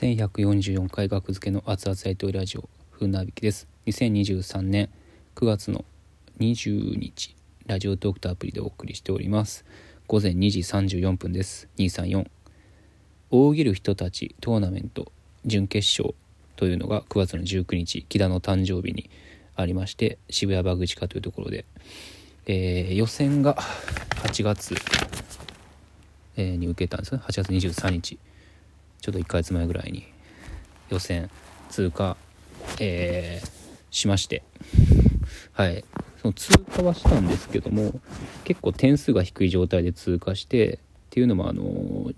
1144回学付けの熱々大統領ラジオ風なびきです。2023年9月の20日ラジオトークとアプリでお送りしております。午前2時34分です。234大喜る人たちトーナメント準決勝というのが9月の19日木田の誕生日にありまして渋谷バグチカというところで、えー、予選が8月、えー、に受けたんですね。8月23日。ちょっと1ヶ月前ぐらいに予選通過、えー、しまして。はい。その通過はしたんですけども結構点数が低い状態で通過してっていうのもあの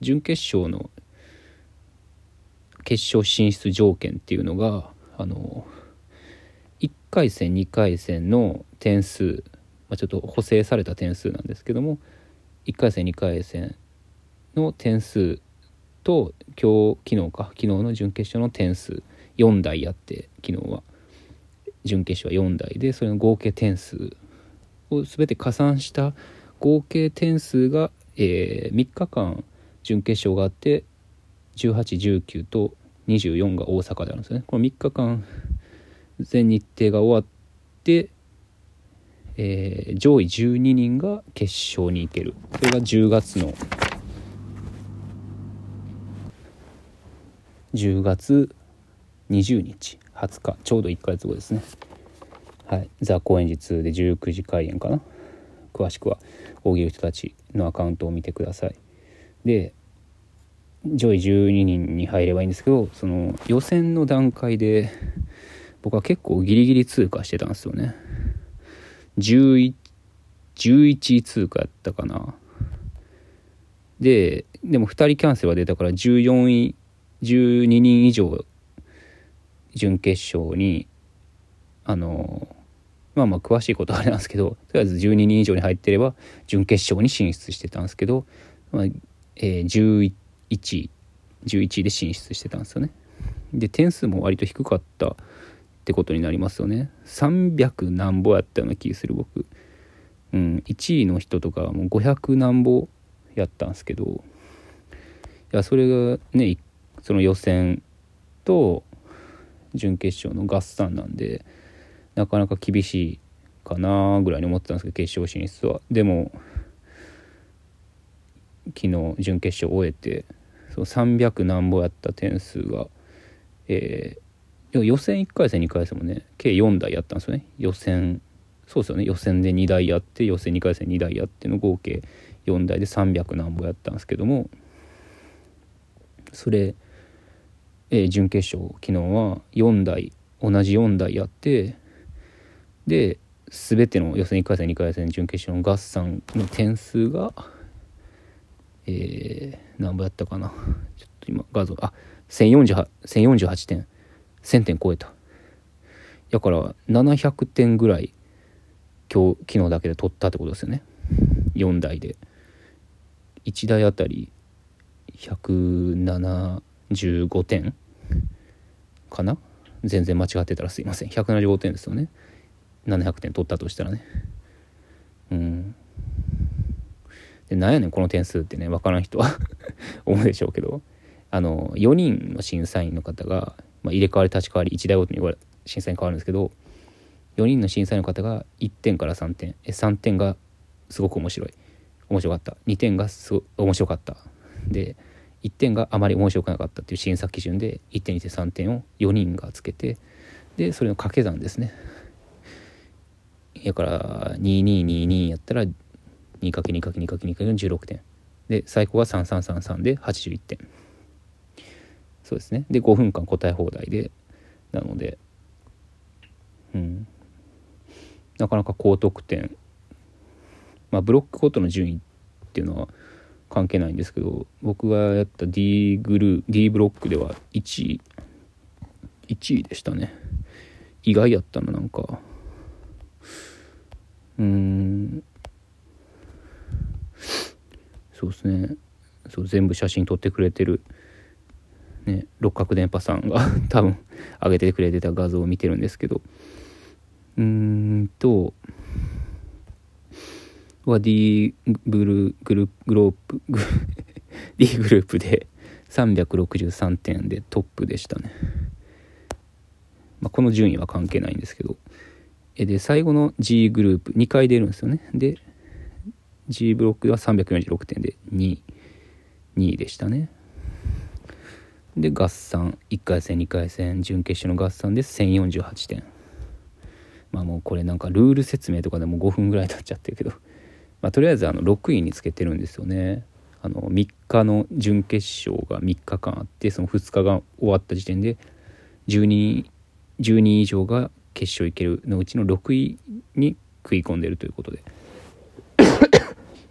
準決勝の決勝進出条件っていうのがあの1回戦2回戦の点数、まあ、ちょっと補正された点数なんですけども1回戦2回戦の点数と今日昨日か。昨日の準決勝の点数4台やって昨日は。準決勝は4台でそれの合計点数を全て加算した合計点数が、えー、3日間準決勝があって1819と24が大阪であるんですよね。この3日間全日程が終わって、えー、上位12人が決勝に行ける。それが10月の10月20日20日ちょうど1ヶ月後ですね。はい。ザ・高円寺2で19時開演かな。詳しくは大喜利人たちのアカウントを見てください。で上位12人に入ればいいんですけどその予選の段階で僕は結構ギリギリ通過してたんですよね。11, 11位通過やったかな。ででも2人キャンセルが出たから14位12人以上準決勝にあのまあまあ詳しいことはあれなんですけどとりあえず12人以上に入ってれば準決勝に進出してたんですけど、まあえー、11位11位で進出してたんですよね。で点数も割と低かったってことになりますよね。300何ぼやったような気する僕。うん、1位の人とかはもう500何ぼやったんですけどいやそれがねその予選と準決勝の合算なんでなかなか厳しいかなぐらいに思ってたんですけど決勝進出は。でも昨日準決勝を終えてその300何ぼやった点数がえー、予選1回戦2回戦もね計4台やったんですよね。予選そうですよね。予選で2台やって予選2回戦2台やっての合計4台で300何ぼやったんですけどもそれえー、準決勝昨日は4台同じ4台やってで全ての予選1回戦2回戦準決勝の合算の点数がえー、何ぼやったかな。ちょっと今画像あ1048 1048点1000点超えた。だから700点ぐらい今日昨日だけで取ったってことですよね。4台で。1台あたり175点。かな？全然間違ってたらすいません。175点ですよね。700点取ったとしたらね。うん。でなんやねんこの点数ってね。分からん人は。思うでしょうけど。あの4人の審査員の方が、まあ、入れ替わり立ち替わり1台ごとに審査員変わるんですけど4人の審査員の方が1点から3点。え3点がすごく面白い。面白かった。2点がすご面白かった。で1点があまり面白くなかったっていう審査基準で1点2点3点を4人がつけてでそれの掛け算ですね。だから2222やったら 2×2×2×2× の16点で最高が3333で81点そうですねで5分間答え放題でなのでうんなかなか高得点まあブロックごとの順位っていうのは関係ないんですけど僕がやった D グルー D ブロックでは1位1位でしたね。意外やったななんか。うん。そうですね。そう全部写真撮ってくれてるね六角電波さんが 多分上げてくれてた画像を見てるんですけど。うーんとは D ブルグルグロープ D グループで363点でトップでしたね、まあ、この順位は関係ないんですけど。で最後の G グループ2回出るんですよね。で G ブロックは346点で2位2位でしたね。で合算1回戦2回戦準決勝の合算で1048点。まあもうこれなんかルール説明とかでも5分ぐらい経っちゃってるけど、まあ、とりあえずあの6位につけてるんですよね。あの3日の準決勝が3日間あってその2日が終わった時点で10人 ,10 人以上が決勝行けるのうちの6位に食い込んでるということで。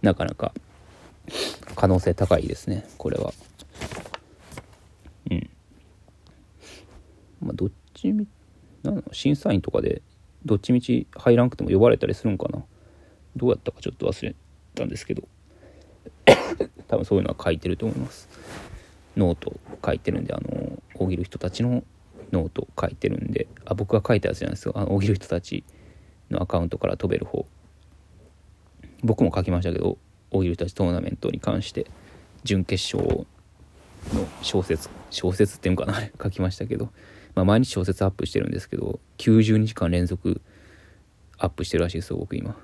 なかなか可能性高いですねこれは。うん。まあどっちみなの審査員とかでどっちみち入らなくても呼ばれたりするんかな。どうやったかちょっと忘れたんですけど 多分そういうのは書いてると思います。ノート書いてるんであの大喜る人たちのノート書いてるんであ僕が書いたやつじゃないですよ。あの大喜る人たちのアカウントから飛べる方。僕も書きましたけど大喜る人たちトーナメントに関して準決勝の小説小説っていうのかな 書きましたけど、まあ、毎日小説アップしてるんですけど90日間連続アップしてるらしいですよ僕今。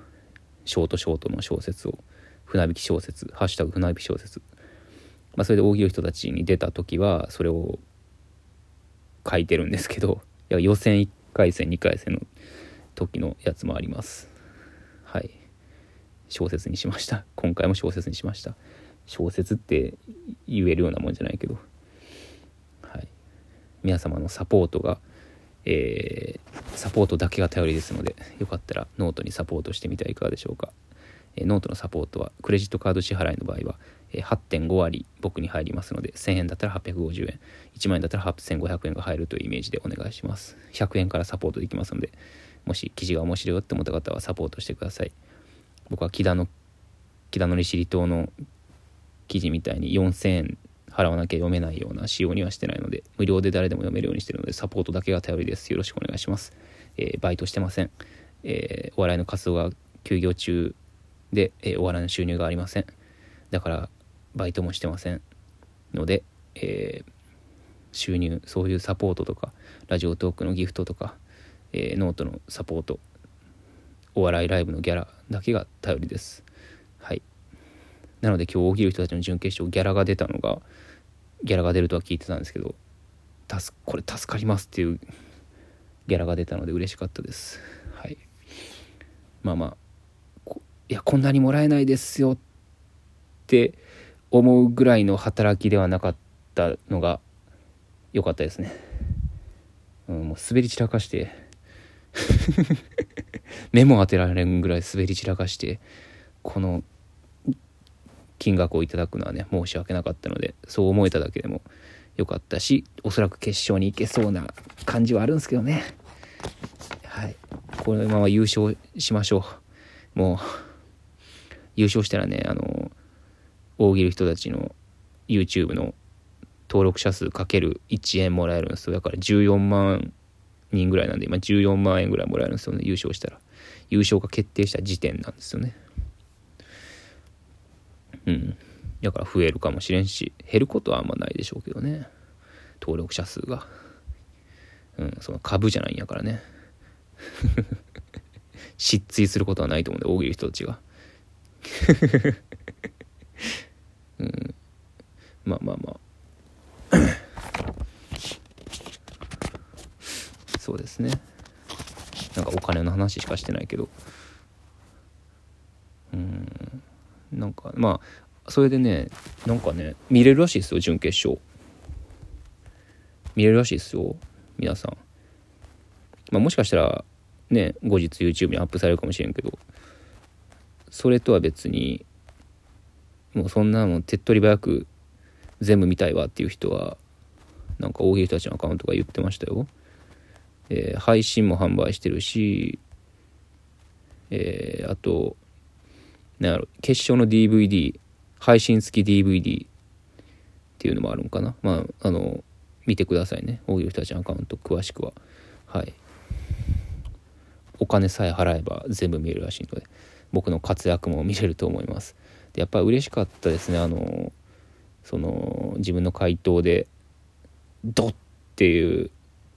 ショートショートの小説を船引き小説「ハッシュタグ船引き小説」まあ、それで大喜利の人たちに出た時はそれを書いてるんですけどい や予選1回戦2回戦の時のやつもあります。はい。小説にしました。今回も小説にしました。小説って言えるようなもんじゃないけど。はい。皆様のサポートがえー、サポートだけが頼りですのでよかったらノートにサポートしてみてはいかがでしょうか、え、ノートのサポートはクレジットカード支払いの場合は、え、8.5割僕に入りますので1000円だったら850円1万円だったら8500円が入るというイメージでお願いします。100円からサポートできますのでもし記事が面白いよって思った方はサポートしてください。僕は木田の木田の利尻島の記事みたいに4000円払わなきゃ読めないような仕様にはしてないので無料で誰でも読めるようにしてるのでサポートだけが頼りです。よろしくお願いします、えー、バイトしてません、えー、お笑いの活動が休業中で、え、お笑いの収入がありません。だからバイトもしてませんので、え収入そういうサポートとかラジオトークのギフトとか、えノートのサポートお笑いライブのギャラだけが頼りです。はい。なので今日大喜る人たちの準決勝ギャラが出たのがギャラが出るとは聞いてたんですけどこれ助かりますっていうギャラが出たので嬉しかったです。はい。まあまあいやこんなにもらえないですよって思うぐらいの働きではなかったのが良かったですね、うん、もう滑り散らかして。目も当てられんぐらい滑り散らかしてこの金額をいただくのはね申し訳なかったのでそう思えただけでもよかったしおそらく決勝に行けそうな感じはあるんですけどね。はい。このまま優勝しましょう。もう優勝したらねあの大喜利人たちの YouTube の登録者数かける1円もらえるんですよ。だから14万人ぐらいなんで今14万円ぐらいもらえるんですよね優勝したら。優勝が決定した時点なんですよね。うん。だから増えるかもしれんし減ることはあんまないでしょうけどね。登録者数が。うんその株じゃないんやからね。失墜することはないと思うんで大喜利人たちが。うん。まあまあまあ。そうですね。なんかお金の話しかしてないけど。うん。なんかまあそれでねなんかね見れるらしいですよ準決勝。見れるらしいですよ皆さん。まあもしかしたらね後日 YouTube にアップされるかもしれんけど。それとは別にもうそんなもん手っ取り早く全部見たいわっていう人はなんか大喜利たちのアカウントが言ってましたよ、えー、配信も販売してるしえー、あとなんやろ決勝の DVD 配信付き DVD っていうのもあるんかな。まああの見てくださいね。大喜利たちアカウント詳しくは。はい。お金さえ払えば全部見えるらしいので僕の活躍も見れると思います。でやっぱり嬉しかったですね。あのその自分の回答でドッっていう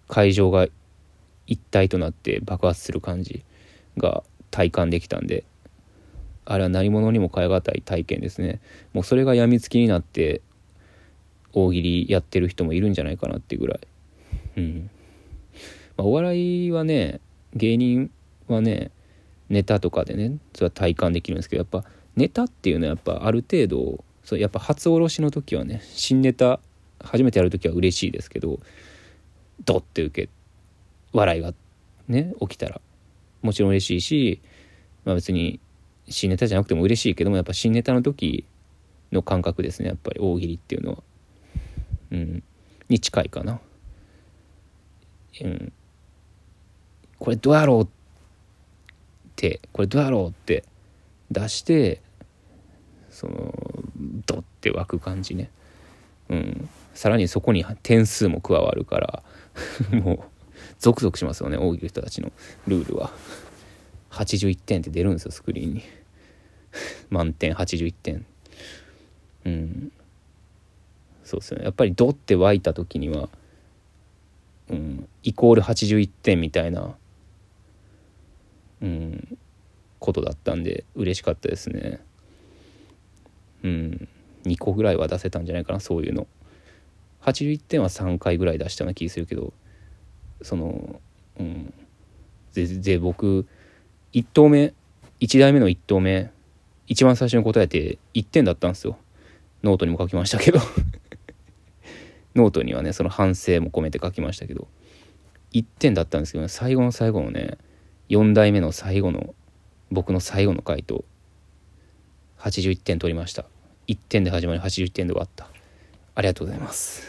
会場が一体となって爆発する感じが体感できたんであれは何者にも代え難い体験ですね。もうそれが病みつきになって大喜利やってる人もいるんじゃないかなっていうぐらい。うん。まあ、お笑いはね芸人はねネタとかでねそれは体感できるんですけどやっぱネタっていうのはやっぱある程度そうやっぱ初おろしの時はね新ネタ初めてやる時は嬉しいですけどドッて受け笑いがね起きたらもちろん嬉しいし、まあ、別に新ネタじゃなくても嬉しいけどもやっぱ新ネタの時の感覚ですねやっぱり大喜利っていうのは。うん。に近いかな。うん。これどうやろうって。これどうやろうって出してそのドッて湧く感じね。うん。さらにそこに点数も加わるから もうゾクゾクしますよね大喜利人たちのルールは。81点って出るんですよスクリーンに。満点81点うん。そうですね。やっぱりドって湧いた時にはうん、イコール81点みたいな、うん、ことだったんで嬉しかったですね。うん、2個ぐらいは出せたんじゃないかなそういうの。81点は3回ぐらい出したような気するけどそのうん。でで僕1投目1台目の1投目一番最初に答えて1点だったんですよ。ノートにも書きましたけど。ノートにはねその反省も込めて書きましたけど。1点だったんですけど、ね、最後の最後のね4台目の最後の僕の最後の回答。81点取りました。1点で始まり81点で終わった。ありがとうございます。